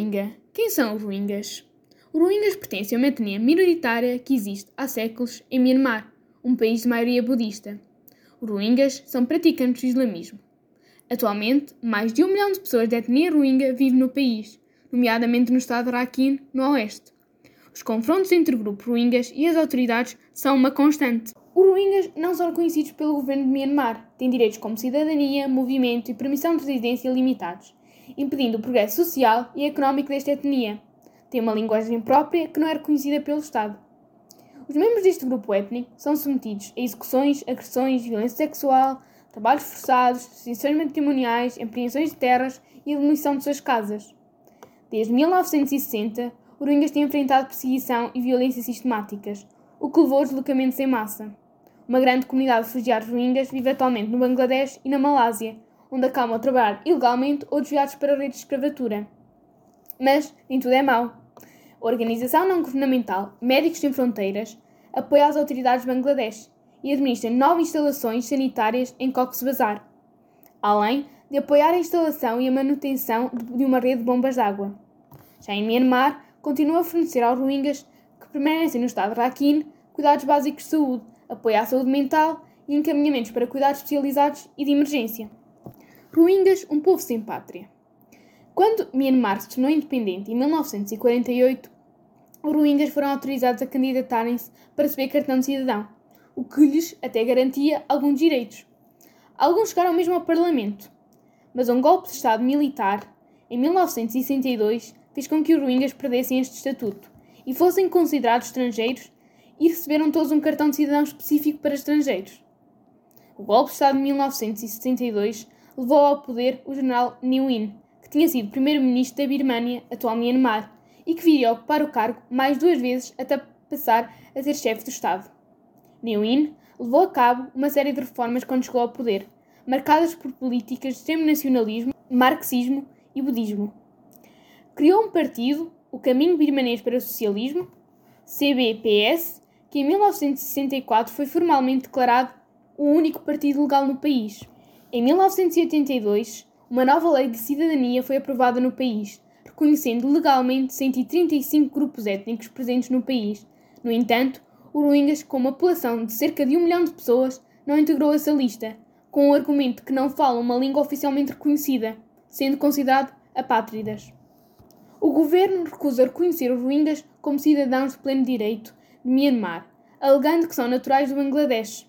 Rohingya. Quem são os Rohingyas? Os Rohingyas pertencem a uma etnia minoritária que existe há séculos em Myanmar, um país de maioria budista. Os Rohingyas são praticantes do islamismo. Atualmente, mais de um milhão de pessoas da etnia Rohingya vivem no país, nomeadamente no estado de Rakhine, no oeste. Os confrontos entre o grupo Rohingyas e as autoridades são uma constante. Os Rohingyas não são reconhecidos pelo governo de Myanmar, têm direitos como cidadania, movimento e permissão de residência limitados impedindo o progresso social e económico desta etnia. Tem uma linguagem própria que não é reconhecida pelo Estado. Os membros deste grupo étnico são submetidos a execuções, agressões, violência sexual, trabalhos forçados, decisões matrimoniais, empreensões de terras e demolição de suas casas. Desde 1960, os Rohingyas têm enfrentado perseguição e violência sistemáticas, o que levou a deslocamentos em massa. Uma grande comunidade de refugiados Rohingyas vive atualmente no Bangladesh e na Malásia, onde acalmam a trabalhar ilegalmente ou desviados para redes de escravatura. Mas nem tudo é mau. A organização não-governamental Médicos Sem Fronteiras apoia as autoridades de Bangladesh e administra nove instalações sanitárias em Cox's Bazar, além de apoiar a instalação e a manutenção de uma rede de bombas de água. Já em Myanmar, continua a fornecer aos Rohingyas que permanecem no estado de Rakhine cuidados básicos de saúde, apoio à saúde mental e encaminhamentos para cuidados especializados e de emergência. Rohingyas, um povo sem pátria. Quando Myanmar se tornou independente em 1948, os Rohingyas foram autorizados a candidatarem-se para receber cartão de cidadão, o que lhes até garantia alguns direitos. Alguns chegaram mesmo ao Parlamento, mas um golpe de Estado militar, em 1962, fez com que os Rohingyas perdessem este estatuto e fossem considerados estrangeiros e receberam todos um cartão de cidadão específico para estrangeiros. O golpe de Estado de 1962 levou ao poder o general Ne Win, que tinha sido primeiro-ministro da Birmânia, atual Myanmar, e que viria a ocupar o cargo mais duas vezes até passar a ser chefe do Estado. Ne Win levou a cabo uma série de reformas quando chegou ao poder, marcadas por políticas de extremo nacionalismo, marxismo e budismo. Criou um partido, o Caminho Birmanês para o Socialismo, CBPS, que em 1964 foi formalmente declarado o único partido legal no país. Em 1982, uma nova lei de cidadania foi aprovada no país, reconhecendo legalmente 135 grupos étnicos presentes no país. No entanto, o Rohingyas, com uma população de cerca de um milhão de pessoas, não integrou essa lista, com o argumento que não falam uma língua oficialmente reconhecida, sendo considerado apátridas. O governo recusa reconhecer os Rohingyas como cidadãos de pleno direito de Myanmar, alegando que são naturais do Bangladesh.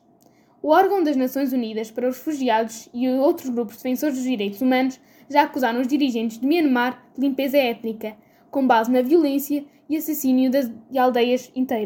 O órgão das Nações Unidas para os Refugiados e outros grupos defensores dos direitos humanos já acusaram os dirigentes de Myanmar de limpeza étnica, com base na violência e assassínio de aldeias inteiras.